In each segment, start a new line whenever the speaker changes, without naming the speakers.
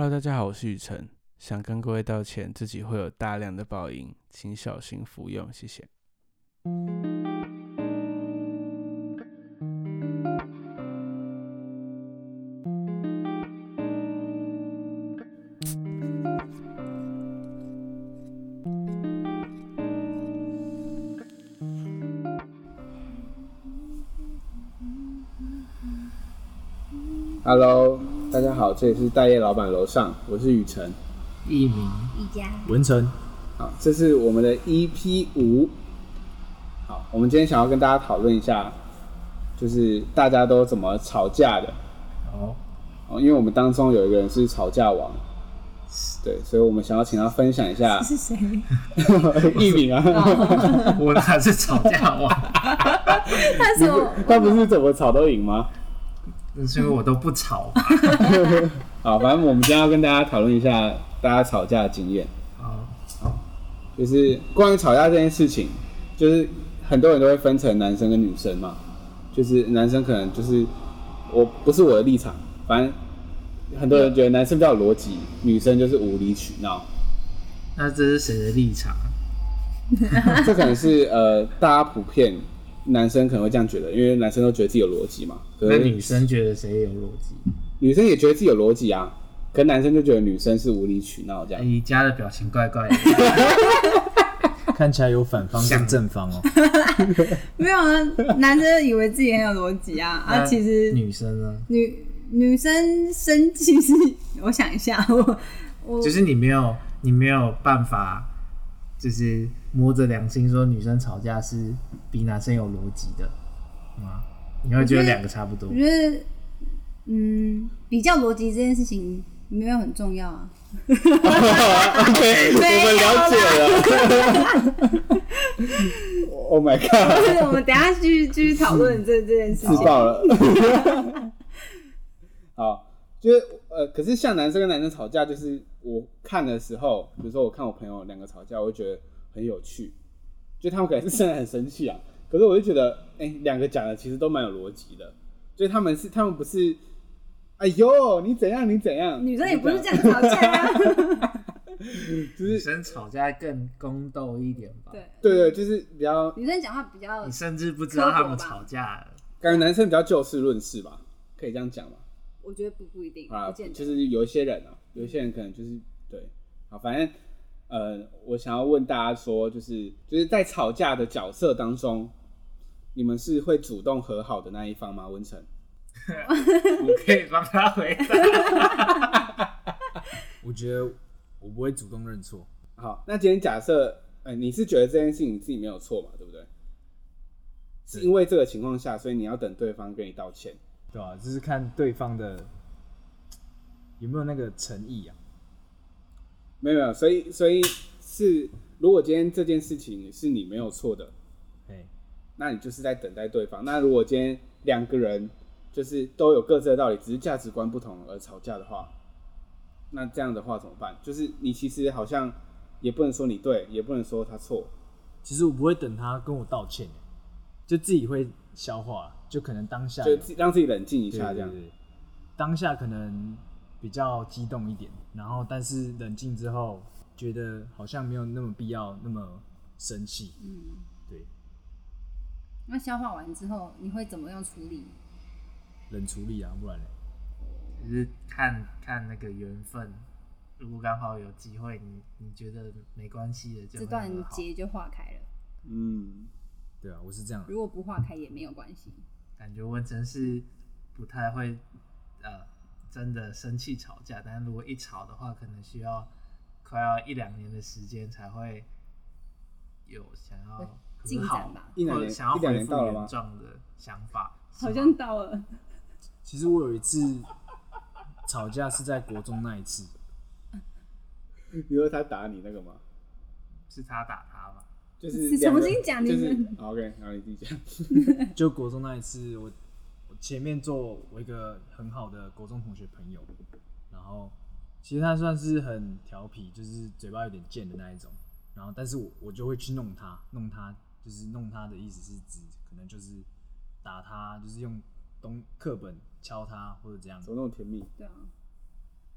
Hello，大家好，我是雨辰，想跟各位道歉，自己会有大量的爆音，请小心服用，谢谢。这里是待业老板楼上，我是雨辰，
一名，
一家，
文成。
好，这是我们的 EP 五。好，我们今天想要跟大家讨论一下，就是大家都怎么吵架的。
哦，
哦，因为我们当中有一个人是吵架王，对，所以我们想要请他分享一下。
是谁？
一名啊，
我哪是吵架王？
他是我，
他不是怎么吵都赢吗？
是因为我都不吵。
好，反正我们今天要跟大家讨论一下大家吵架的经验。
好，
就是关于吵架这件事情，就是很多人都会分成男生跟女生嘛。就是男生可能就是我不是我的立场，反正很多人觉得男生比较有逻辑，女生就是无理取闹。
那这是谁的立场？
这可能是呃大家普遍。男生可能会这样觉得，因为男生都觉得自己有逻辑嘛。
那女生觉得谁有逻辑？
女生也觉得自己有逻辑啊，可是男生就觉得女生是无理取闹这样。
你家的表情怪怪的，
看起来有反方跟正方哦。
没有啊，男生以为自己很有逻辑啊，啊，其实
女生呢？
女女生生气是，我想一下，我我
就是你没有，你没有办法。就是摸着良心说，女生吵架是比男生有逻辑的吗？你会觉得两个差不多？
我觉得，嗯，比较逻辑这件事情没有很重要啊。
OK，我们了解了。Oh my god！
我们等下继续继续讨论这这件事情。
自爆了。好。就是呃，可是像男生跟男生吵架，就是我看的时候，比如说我看我朋友两个吵架，我会觉得很有趣。就他们可能是真的很生气啊，可是我就觉得，哎、欸，两个讲的其实都蛮有逻辑的。所以他们是，他们不是，哎呦，你怎样，你怎样？
女生也不是这样吵架啊。
就是
女生吵架更宫斗一点吧？
对
对对，就是比较
女生讲话比较，
你甚至不知道他们吵架了。
感觉男生比较就事论事吧，可以这样讲吗？
我觉得不不一定
啊，就是有一些人啊，有一些人可能就是对，好，反正呃，我想要问大家说，就是就是在吵架的角色当中，你们是会主动和好的那一方吗？文成，
我可以帮他回答。
我觉得我不会主动认错。
好，那今天假设，呃，你是觉得这件事情你自己没有错嘛，对不对？是因为这个情况下，所以你要等对方跟你道歉。
对啊，就是看对方的有没有那个诚意啊。
没有没有，所以所以是，如果今天这件事情是你没有错的，
嘿，
那你就是在等待对方。那如果今天两个人就是都有各自的道理，只是价值观不同而吵架的话，那这样的话怎么办？就是你其实好像也不能说你对，也不能说他错。
其实我不会等他跟我道歉，就自己会消化。就可能当下
就让自己冷静一下，这样。
对对对，当下可能比较激动一点，然后但是冷静之后，觉得好像没有那么必要那么生气。嗯，对。
那消化完之后，你会怎么样处理？
冷处理啊，不然呢？
就是看看那个缘分。如果刚好有机会，你你觉得没关系的，就这段
结就化开了。
嗯，
对啊，我是这样。
如果不化开也没有关系。
感觉文成是不太会，呃，真的生气吵架，但是如果一吵的话，可能需要快要一两年的时间才会有想要
进展吧，
一两年，
想要恢复原状的想法，
好像到了。
其实我有一次吵架是在国中那一次，
你说他打你那个吗？
是他打他吗？
就是
重新讲，你
是 OK，然后你自己讲。
就国中那一次，我我前面做我一个很好的国中同学朋友，然后其实他算是很调皮，就是嘴巴有点贱的那一种。然后，但是我我就会去弄他，弄他就是弄他的意思是指可能就是打他，就是用东课本敲他或者这样。
怎么那么甜蜜？
对啊。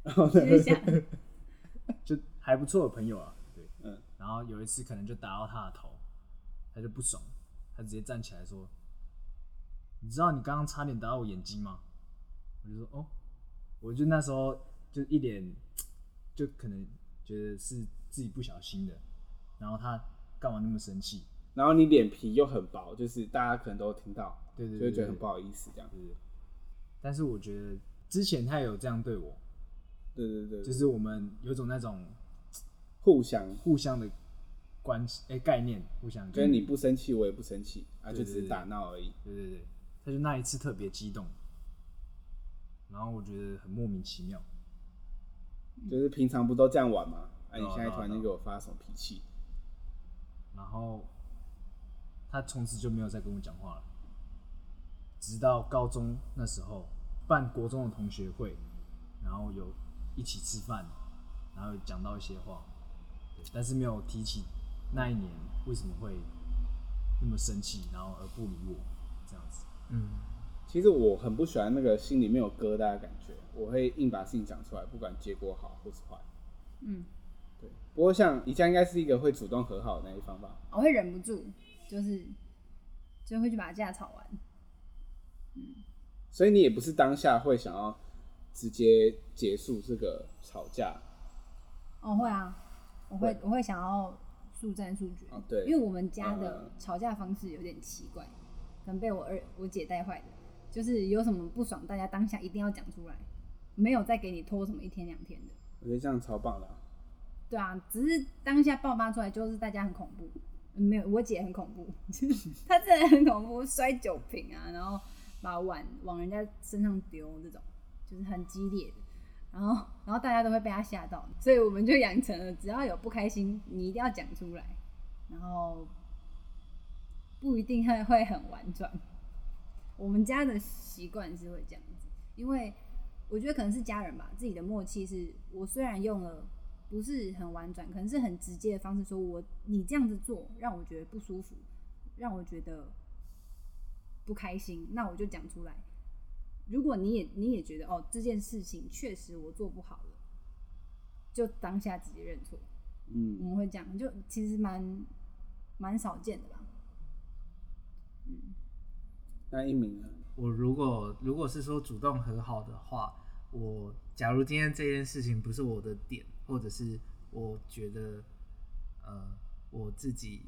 然后
接下
就还不错的朋友啊，对，
嗯，
然后有一次可能就打到他的头，他就不爽，他直接站起来说：“你知道你刚刚差点打到我眼睛吗？”我就说：“哦。”我就那时候就一脸，就可能觉得是自己不小心的，然后他干嘛那么生气？
然后你脸皮又很薄，就是大家可能都听到，
对对对，
就会觉得很不好意思这样。
对，对，对。但是我觉得之前他也有这样对我，
对对对，
就是我们有种那种
互相
互相的关系哎、欸、概念，互相。
跟你不生气，我也不生气啊，就只是打闹而已。
对对对，他就那一次特别激动。然后我觉得很莫名其妙，
就是平常不都这样玩吗？哎、啊，你现在突然间给我发什么脾气？
然后他从此就没有再跟我讲话了，直到高中那时候办国中的同学会，然后有一起吃饭，然后有讲到一些话，但是没有提起那一年为什么会那么生气，然后而不理我这样子，
嗯。
其实我很不喜欢那个心里面有疙瘩的感觉，我会硬把事情讲出来，不管结果好或是坏。
嗯，
对。不过像宜家应该是一个会主动和好的那一方吧？
我会忍不住，就是就会去把架吵完。嗯。
所以你也不是当下会想要直接结束这个吵架？
哦，会啊，我会我会想要速战速决。
哦，对。
因为我们家的吵架方式有点奇怪，可能被我二我姐带坏的。就是有什么不爽，大家当下一定要讲出来，没有再给你拖什么一天两天的。
我觉得这样超棒的啊。
对啊，只是当下爆发出来，就是大家很恐怖。没有，我姐很恐怖，她真的很恐怖，摔酒瓶啊，然后把碗往人家身上丢，这种就是很激烈的。然后，然后大家都会被她吓到，所以我们就养成了，只要有不开心，你一定要讲出来，然后不一定会会很婉转。我们家的习惯是会这样子，因为我觉得可能是家人吧，自己的默契是，我虽然用了不是很婉转，可能是很直接的方式说，我你这样子做让我觉得不舒服，让我觉得不开心，那我就讲出来。如果你也你也觉得哦，这件事情确实我做不好了，就当下直接认错。嗯，我们会这样，就其实蛮蛮少见的吧。
那一名呢？
我如果如果是说主动和好的话，我假如今天这件事情不是我的点，或者是我觉得呃我自己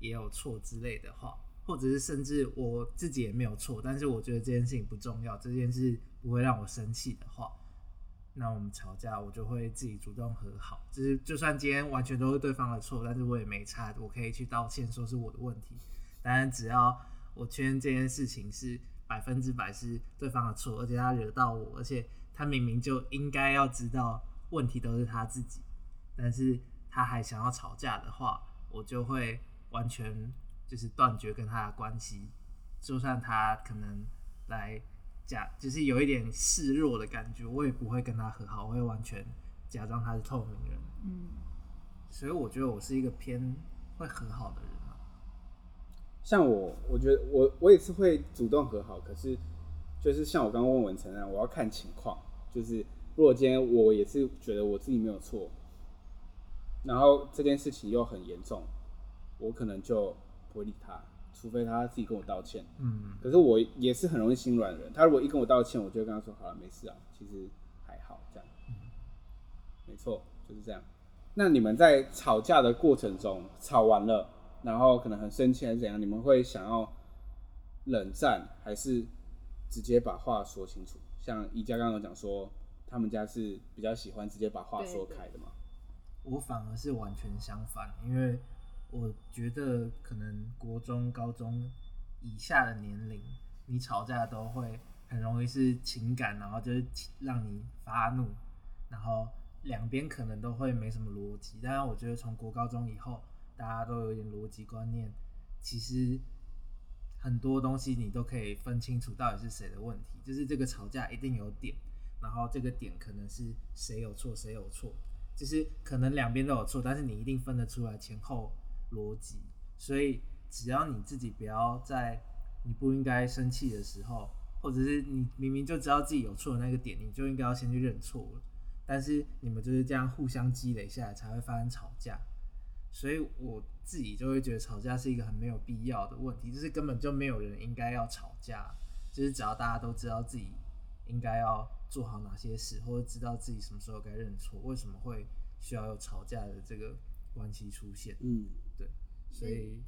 也有错之类的话，或者是甚至我自己也没有错，但是我觉得这件事情不重要，这件事不会让我生气的话，那我们吵架我就会自己主动和好。就是就算今天完全都是对方的错，但是我也没差，我可以去道歉，说是我的问题。当然只要。我确认这件事情是百分之百是对方的错，而且他惹到我，而且他明明就应该要知道问题都是他自己，但是他还想要吵架的话，我就会完全就是断绝跟他的关系，就算他可能来假，就是有一点示弱的感觉，我也不会跟他和好，我会完全假装他是透明人。嗯，所以我觉得我是一个偏会和好的人。
像我，我觉得我我也是会主动和好，可是就是像我刚刚问文成那样，我要看情况。就是如果今天我也是觉得我自己没有错，然后这件事情又很严重，我可能就不会理他，除非他自己跟我道歉。嗯。可是我也是很容易心软的人，他如果一跟我道歉，我就跟他说：“好了，没事啊，其实还好。”这样。嗯。没错，就是这样。那你们在吵架的过程中，吵完了。然后可能很生气还是怎样？你们会想要冷战，还是直接把话说清楚？像宜家刚刚讲说，他们家是比较喜欢直接把话说开的嘛。
我反而是完全相反，因为我觉得可能国中、高中以下的年龄，你吵架都会很容易是情感，然后就是让你发怒，然后两边可能都会没什么逻辑。但是我觉得从国高中以后。大家都有一点逻辑观念，其实很多东西你都可以分清楚到底是谁的问题。就是这个吵架一定有点，然后这个点可能是谁有错谁有错，就是可能两边都有错，但是你一定分得出来前后逻辑。所以只要你自己不要在你不应该生气的时候，或者是你明明就知道自己有错的那个点，你就应该要先去认错了。但是你们就是这样互相积累下来，才会发生吵架。所以我自己就会觉得吵架是一个很没有必要的问题，就是根本就没有人应该要吵架，就是只要大家都知道自己应该要做好哪些事，或者知道自己什么时候该认错，为什么会需要有吵架的这个关系出现？嗯，对，所以，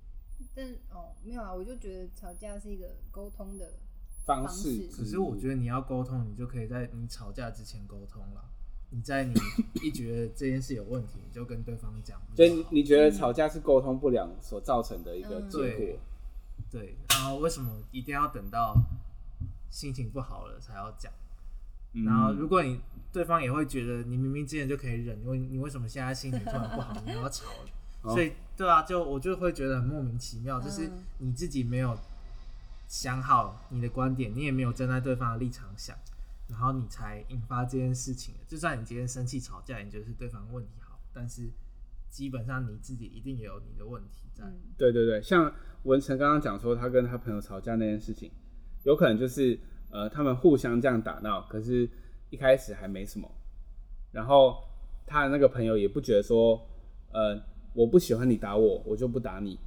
但哦，没有啊，我就觉得吵架是一个沟通的
方式，
可是我觉得你要沟通，你就可以在你吵架之前沟通了。你在你一觉得这件事有问题，你就跟对方讲。
所以你觉得吵架是沟通不良所造成的一个结果？
对，对。然后为什么一定要等到心情不好了才要讲？然后如果你对方也会觉得你明明之前就可以忍，因为你为什么现在心情突然不好，你要吵了？所以对啊，就我就会觉得很莫名其妙，就是你自己没有想好你的观点，你也没有站在对方的立场想。然后你才引发这件事情的。就算你今天生气吵架，你觉得是对方问题好，但是基本上你自己一定也有你的问题在。
对对对，像文成刚刚讲说，他跟他朋友吵架那件事情，有可能就是呃，他们互相这样打闹，可是一开始还没什么，然后他的那个朋友也不觉得说，呃，我不喜欢你打我，我就不打你。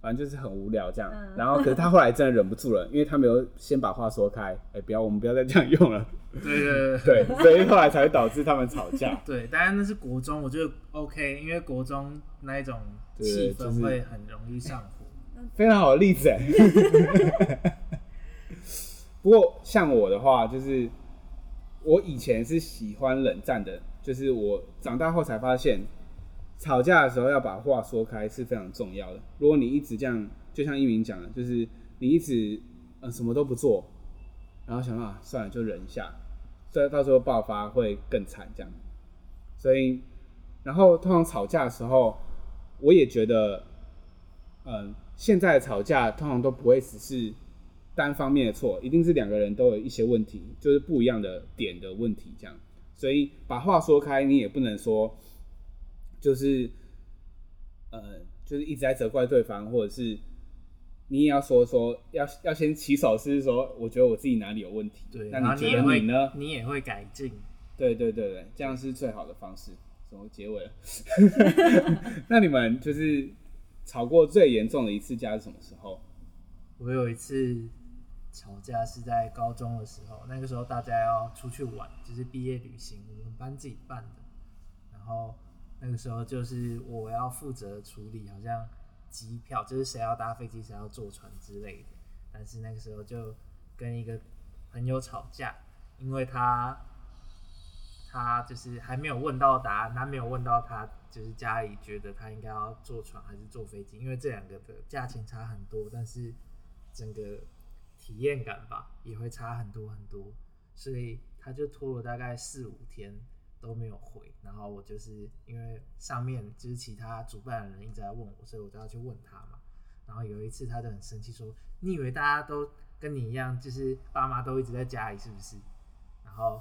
反正就是很无聊这样，嗯、然后可是他后来真的忍不住了，因为他没有先把话说开，哎、欸，不要，我们不要再这样用了。
对对对，
对，所以后来才会导致他们吵架。
对，当然那是国中，我觉得 OK，因为国中那一种气氛会很容易上火。
就是、非常好的例子哎。不过像我的话，就是我以前是喜欢冷战的，就是我长大后才发现。吵架的时候要把话说开是非常重要的。如果你一直这样，就像一鸣讲的，就是你一直呃什么都不做，然后想啊算了就忍一下，所以到时候爆发会更惨这样。所以，然后通常吵架的时候，我也觉得，嗯、现在的吵架通常都不会只是单方面的错，一定是两个人都有一些问题，就是不一样的点的问题这样。所以把话说开，你也不能说。就是，呃，就是一直在责怪对方，或者是你也要说说，要要先起手是说，我觉得我自己哪里有问题，
对，
那你觉得你呢？
你也会改进，
对对对对，这样是最好的方式。怎么结尾了？那你们就是吵过最严重的一次架是什么时候？
我有一次吵架是在高中的时候，那个时候大家要出去玩，就是毕业旅行，我们班自己办的，然后。那个时候就是我要负责处理，好像机票，就是谁要搭飞机，谁要坐船之类的。但是那个时候就跟一个朋友吵架，因为他他就是还没有问到答案，他没有问到他就是家里觉得他应该要坐船还是坐飞机，因为这两个的价钱差很多，但是整个体验感吧也会差很多很多，所以他就拖了大概四五天。都没有回，然后我就是因为上面就是其他主办人一直在问我，所以我就要去问他嘛。然后有一次他就很生气说：“你以为大家都跟你一样，就是爸妈都一直在家里是不是？”然后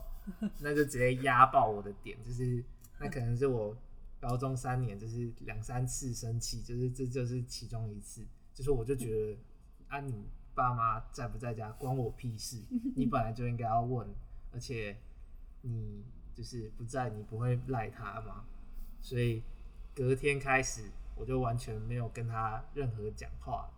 那就直接压爆我的点，就是那可能是我高中三年就是两三次生气，就是这就是其中一次，就是我就觉得啊，你爸妈在不在家关我屁事，你本来就应该要问，而且你。就是不在，你不会赖他吗？所以隔天开始，我就完全没有跟他任何讲话。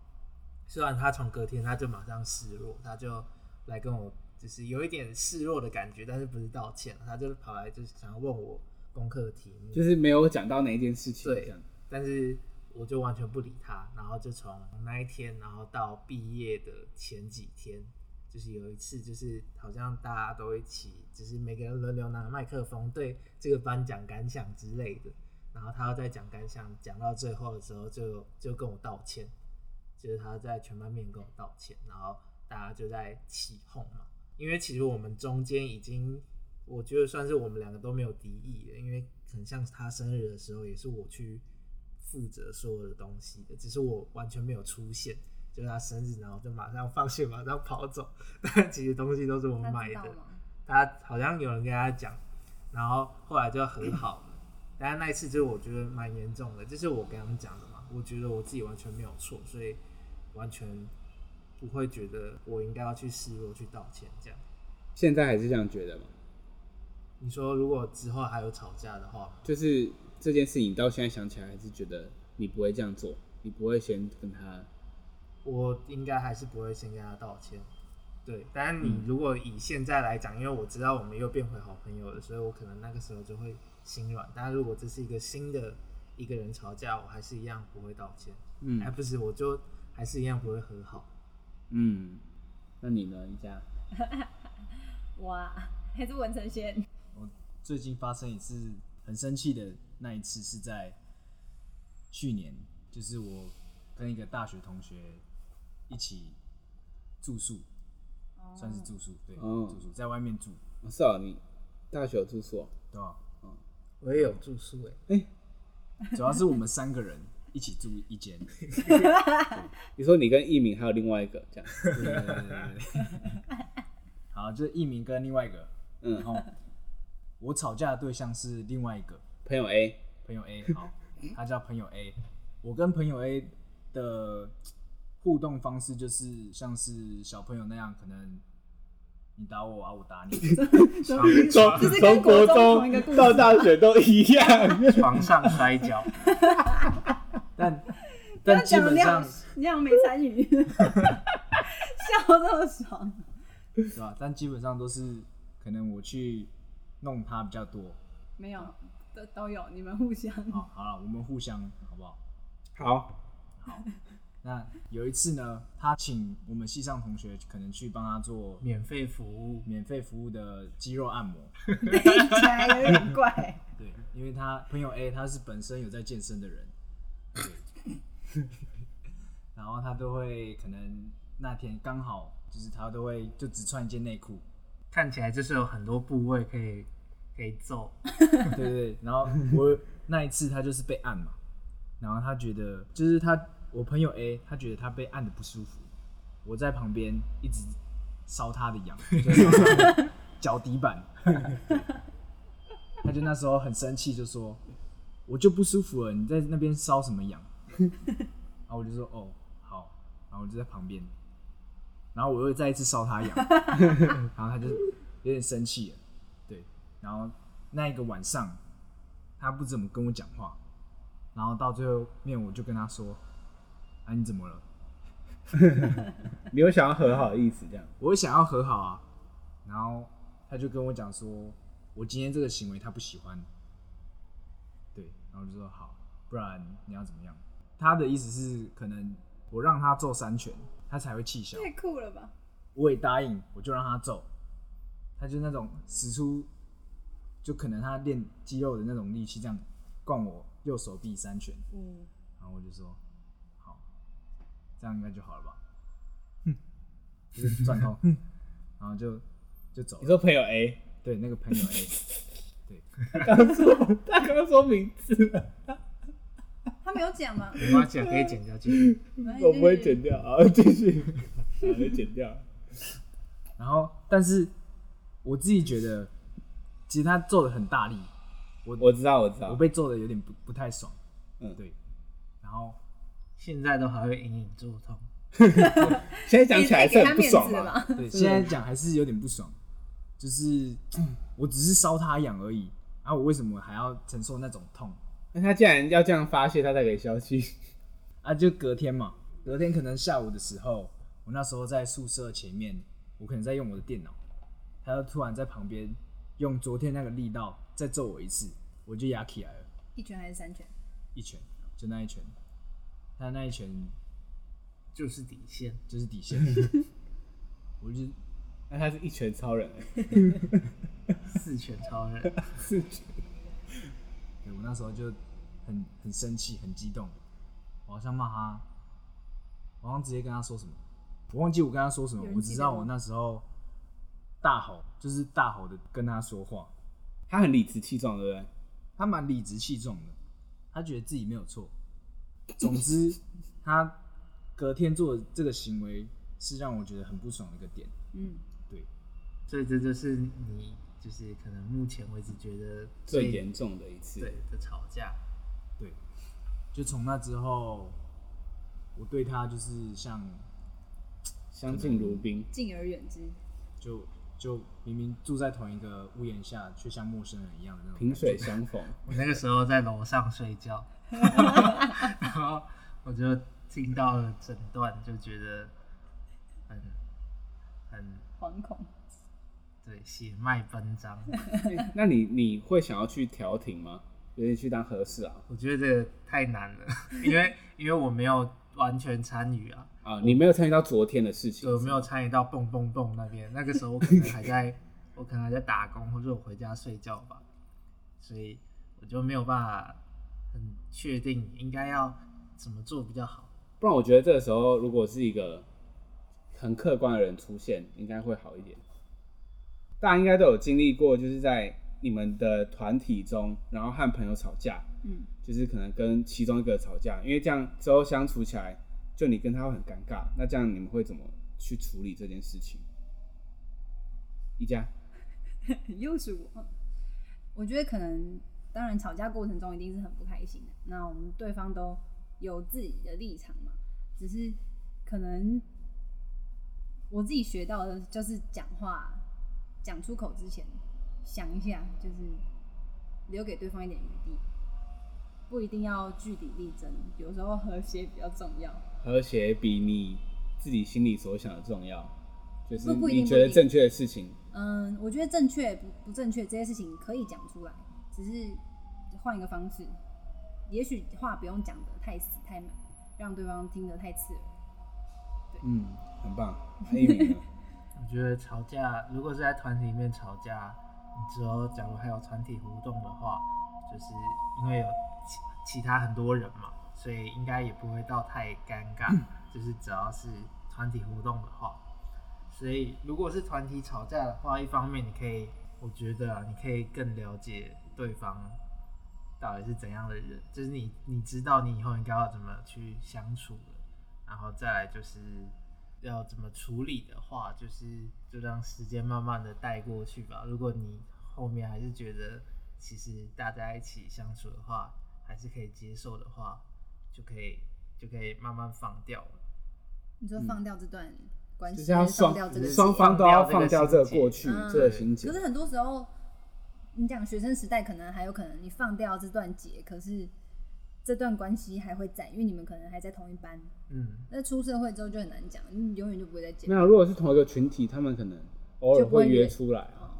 虽然他从隔天他就马上示弱，他就来跟我，就是有一点示弱的感觉，但是不是道歉，他就跑来就是想要问我功课题目，
就是没有讲到哪一件事情。
对，但是我就完全不理他，然后就从那一天，然后到毕业的前几天。就是有一次，就是好像大家都一起，就是每个人轮流拿麦克风对这个班讲感想之类的。然后他要在讲感想讲到最后的时候就，就跟我道歉，就是他在全班面跟我道歉，然后大家就在起哄嘛。因为其实我们中间已经，我觉得算是我们两个都没有敌意了，因为很像他生日的时候也是我去负责所有的东西的，只是我完全没有出现。就是他生日，然后就马上放学，马上跑走。但其实东西都是我买的。他，他好像有人跟他讲，然后后来就和好了。但是那一次就是我觉得蛮严重的，就是我跟他们讲的嘛。我觉得我自己完全没有错，所以完全不会觉得我应该要去示弱去道歉这样。
现在还是这样觉得吗？
你说如果之后还有吵架的话，
就是这件事情到现在想起来还是觉得你不会这样做，你不会先跟他。
我应该还是不会先跟他道歉。对，但是你如果以现在来讲，因为我知道我们又变回好朋友了，所以我可能那个时候就会心软。但是如果这是一个新的一个人吵架，我还是一样不会道歉。嗯，哎不是，我就还是一样不会和好。
嗯，那你呢，一家？
哇，还是文成先。
我最近发生一次很生气的那一次，是在去年，就是我跟一个大学同学一起住宿。算是住宿，对，嗯、住宿在外面住。
是啊，你大学有住宿？
对啊，
嗯，我也有住宿诶。
哎、
欸，主要是我们三个人一起住一间。
你说你跟一鸣还有另外一个这样？
对对对对对。好，就是一鸣跟另外一个，嗯，然后我吵架的对象是另外一个
朋友 A，
朋友 A，好，他叫朋友 A。我跟朋友 A 的。互动方式就是像是小朋友那样，可能你打我啊，我打你，
从从国中到大学都一样，
床上摔跤。
但但基本上
你好像没参与，笑这么爽，
是吧？但基本上都是可能我去弄他比较多，
没有都都有，你们互相。
好，好了，我们互相好不好？
好，
好。那有一次呢，他请我们系上同学可能去帮他做
免费服务，
免费服务的肌肉按摩，
听起来有点怪。
对，因为他朋友 A 他是本身有在健身的人，对，然后他都会可能那天刚好就是他都会就只穿一件内裤，
看起来就是有很多部位可以可以揍，
对对对，然后我 那一次他就是被按嘛，然后他觉得就是他。我朋友 A，他觉得他被按的不舒服，我在旁边一直烧他的痒，脚底板，他就那时候很生气，就说：“我就不舒服了，你在那边烧什么痒？” 然后我就说：“哦，好。”然后我就在旁边，然后我又再一次烧他痒，然后他就有点生气了，对，然后那一个晚上他不怎么跟我讲话，然后到最后面我就跟他说。啊，你怎么了？
你有想要和好的意思？这样，
我想要和好啊。然后他就跟我讲说，我今天这个行为他不喜欢。对，然后就说好，不然你要怎么样？他的意思是，可能我让他揍三拳，他才会气消。
太酷了吧！
我也答应，我就让他揍。他就那种使出，就可能他练肌肉的那种力气，这样灌我右手臂三拳。嗯，然后我就说。这样应该就好了吧？哼，就是转头，然后就就走了。
你说朋友 A？
对，那个朋友 A。对，
他刚说，他刚刚说名字了。
他没有讲吗？
没关系，可以剪掉，继续。
我不会剪掉啊，继续，把它剪掉。
然后，但是我自己觉得，其实他做的很大力。我
我知道，我知道，
我被揍的有点不不太爽。嗯，对。然后。
现在都还会隐隐作痛，
现在讲起来是很不爽嘛？
对，现在讲还是有点不爽，就是 我只是搔他痒而已，啊，我为什么还要承受那种痛？
那他既然要这样发泄，他才可以消气
啊？就隔天嘛，隔天可能下午的时候，我那时候在宿舍前面，我可能在用我的电脑，他就突然在旁边用昨天那个力道再揍我一次，我就压起来了。
一拳还是三拳？
一拳，就那一拳。他那一拳
就是底线，
就是底线。我就，
那他是一拳超人，
四拳超人，
四拳。
对，我那时候就很很生气，很激动，我好像骂他，我好像直接跟他说什么，我忘记我跟他说什么，我只知道我那时候大吼，就是大吼的跟他说话。
他很理直气壮，对不对？
他蛮理直气壮的，他觉得自己没有错。总之，他隔天做的这个行为是让我觉得很不爽的一个点。嗯，对，
所以这就是你就是可能目前为止觉得
最严重的一次。
对的吵架。
对，就从那之后，我对他就是像
相敬如宾，
敬而远之，
就就明明住在同一个屋檐下，却像陌生人一样的那种
萍水相逢。
我那个时候在楼上睡觉，然后我就听到了整段，就觉得很很
惶恐。
对，血脉奔张。
那你你会想要去调停吗？有点去当和事啊？
我觉得这个太难了，因为因为我没有完全参与啊。
啊，你没有参与到昨天的事情，
我没有参与到蹦蹦蹦那边。那个时候我可能还在，我可能还在打工，或者我回家睡觉吧，所以我就没有办法很确定应该要怎么做比较好。
不然我觉得这个时候如果是一个很客观的人出现，应该会好一点。大家应该都有经历过，就是在你们的团体中，然后和朋友吵架，嗯，就是可能跟其中一个吵架，因为这样之后相处起来，就你跟他会很尴尬。那这样你们会怎么去处理这件事情？一家，
又是我。我觉得可能，当然吵架过程中一定是很不开心的。那我们对方都有自己的立场嘛，只是可能我自己学到的就是讲话。讲出口之前，想一下，就是留给对方一点余地，不一定要据理力争，有时候和谐比较重要。
和谐比你自己心里所想的重要，就是你觉得正确的事情。
嗯，我觉得正确不不正确这些事情可以讲出来，只是换一个方式，也许话不用讲的太死太满，让对方听得太刺耳。对，
嗯，很棒。
我觉得吵架，如果是在团体里面吵架，你之后假如还有团体活动的话，就是因为有其其他很多人嘛，所以应该也不会到太尴尬。就是只要是团体活动的话，所以如果是团体吵架的话，一方面你可以，我觉得啊，你可以更了解对方到底是怎样的人，就是你你知道你以后应该要怎么去相处的，然后再来就是。要怎么处理的话，就是就让时间慢慢的带过去吧。如果你后面还是觉得其实大家一起相处的话，还是可以接受的话，就可以就可以慢慢放掉了。
你说放掉这段关系，
就是要双双方都要放掉这个过去这个心结。
可是很多时候，你讲学生时代可能还有可能你放掉这段结，可是。这段关系还会在，因为你们可能还在同一班。嗯，那出社会之后就很难讲，你永远就不会再见。
没有，如果是同一个群体，他们可能偶尔会约出来啊。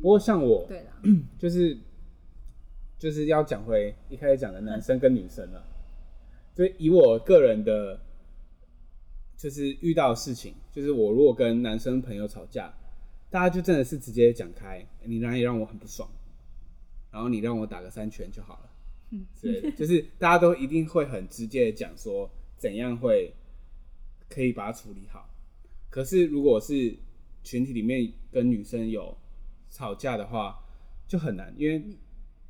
不过像我，
对啦，
就是就是要讲回一开始讲的男生跟女生了。所以以我个人的，就是遇到的事情，就是我如果跟男生朋友吵架，大家就真的是直接讲开，你哪里让我很不爽，然后你让我打个三拳就好了。嗯对，就是大家都一定会很直接的讲说怎样会可以把它处理好。可是如果是群体里面跟女生有吵架的话，就很难，因为
你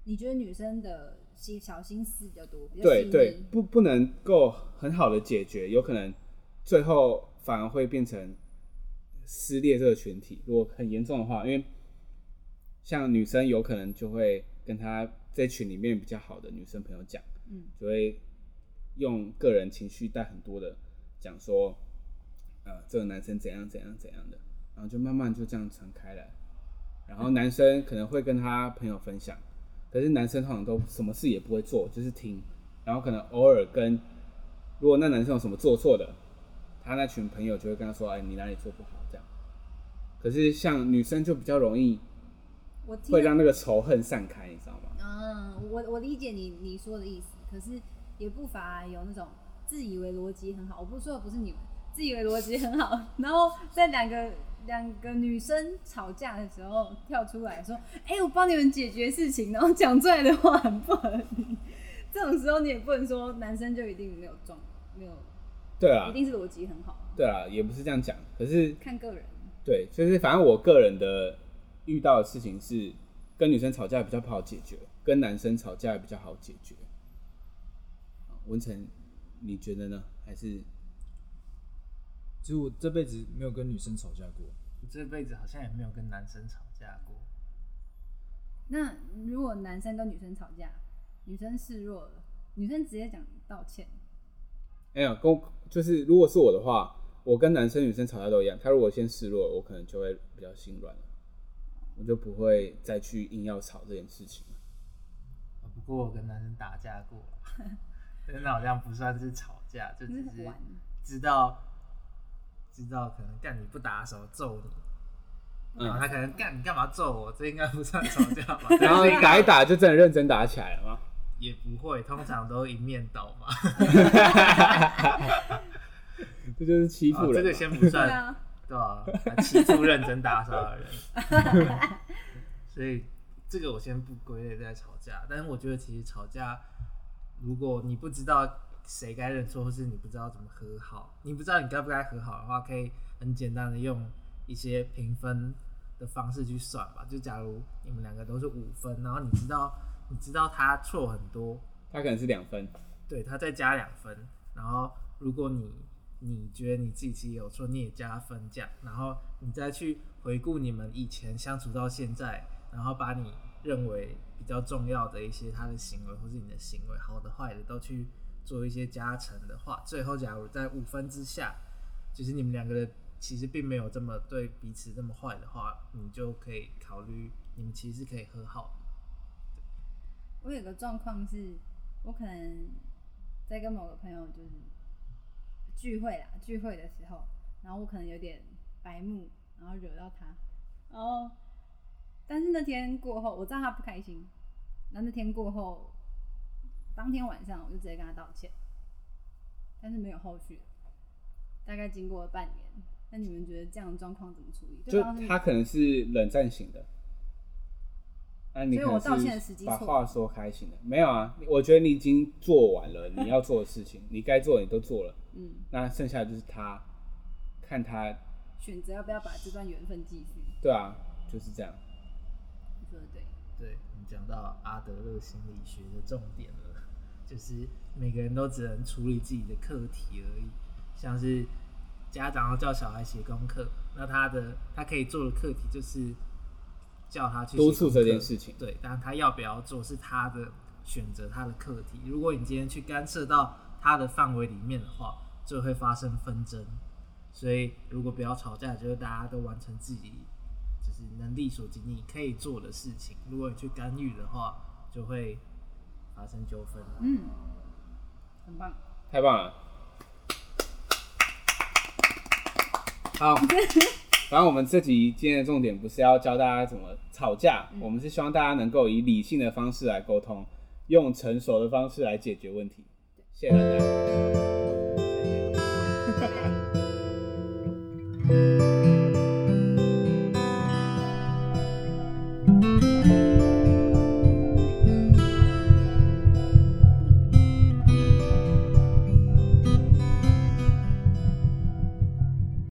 你觉得女生的心小心思比较多，比较
对对，不不能够很好的解决，有可能最后反而会变成撕裂这个群体。如果很严重的话，因为像女生有可能就会跟她。在群里面比较好的女生朋友讲，嗯，就会用个人情绪带很多的讲说，呃，这个男生怎样怎样怎样的，然后就慢慢就这样传开来。然后男生可能会跟他朋友分享，可是男生通常都什么事也不会做，就是听。然后可能偶尔跟，如果那男生有什么做错的，他那群朋友就会跟他说：“哎，你哪里做不好？”这样。可是像女生就比较容易，会让那个仇恨散开，你知道吗？
嗯，我我理解你你说的意思，可是也不乏有那种自以为逻辑很好。我不是说的不是你们，自以为逻辑很好，然后在两个两个女生吵架的时候跳出来说：“哎、欸，我帮你们解决事情。”然后讲出来的话很不合理。这种时候你也不能说男生就一定没有装，没有
对啊，
一定是逻辑很好。
对啊，也不是这样讲，可是
看个人。
对，就是反正我个人的遇到的事情是跟女生吵架比较不好解决。跟男生吵架也比较好解决。文成，你觉得呢？还是，
其实我这辈子没有跟女生吵架过。
我这辈子好像也没有跟男生吵架过。
那如果男生跟女生吵架，女生示弱了，女生直接讲道歉。
没有，跟就是如果是我的话，我跟男生女生吵架都一样，他如果先示弱，我可能就会比较心软了，我就不会再去硬要吵这件事情。
不过我跟男生打架过，真的好像不算是吵架，就只是知道知道可能干你不打的时候揍你。然后他可能干你干嘛揍我？这应该不算吵架吧？
然后打一打就真的认真打起来了吗？
也不会，通常都一面倒嘛。
这就是欺负人，
这个先不算，对吧？欺负认真打扫的人。所以这个我先不归类在吵架，但是我觉得其实吵架，如果你不知道谁该认错，或是你不知道怎么和好，你不知道你该不该和好的话，可以很简单的用一些评分的方式去算吧。就假如你们两个都是五分，然后你知道你知道他错很多，
他可能是两分，
对，他再加两分，然后如果你你觉得你自己其实有错，你也加分这样，然后你再去回顾你们以前相处到现在，然后把你认为比较重要的一些他的行为或是你的行为，好的坏的都去做一些加成的话，最后假如在五分之下，就是你们两个人其实并没有这么对彼此这么坏的话，你就可以考虑你们其实是可以和好。
我有个状况是，我可能在跟某个朋友就是。聚会啦，聚会的时候，然后我可能有点白目，然后惹到他，然后，但是那天过后，我知道他不开心，那那天过后，当天晚上我就直接跟他道歉，但是没有后续，大概经过了半年，那你们觉得这样的状况怎么处理？
就他可能是冷战型的。那你可能
是
把话说开心了，没有啊？我觉得你已经做完了你要做的事情，你该做的你都做了，嗯，那剩下的就是他，看他
选择要不要把这段缘分继续。
对啊，就是这样。
你说的对，
对，你讲到阿德勒心理学的重点了，就是每个人都只能处理自己的课题而已，像是家长要叫小孩写功课，那他的他可以做的课题就是。叫他去督
促这件事情，
对，但他要不要做是他的选择，他的课题。如果你今天去干涉到他的范围里面的话，就会发生纷争。所以，如果不要吵架，就是大家都完成自己就是能力所及你可以做的事情。如果你去干预的话，就会发生纠纷。
嗯，很棒，
太棒了，好。反正我们这集今天的重点不是要教大家怎么吵架，嗯、我们是希望大家能够以理性的方式来沟通，用成熟的方式来解决问题。谢谢大家。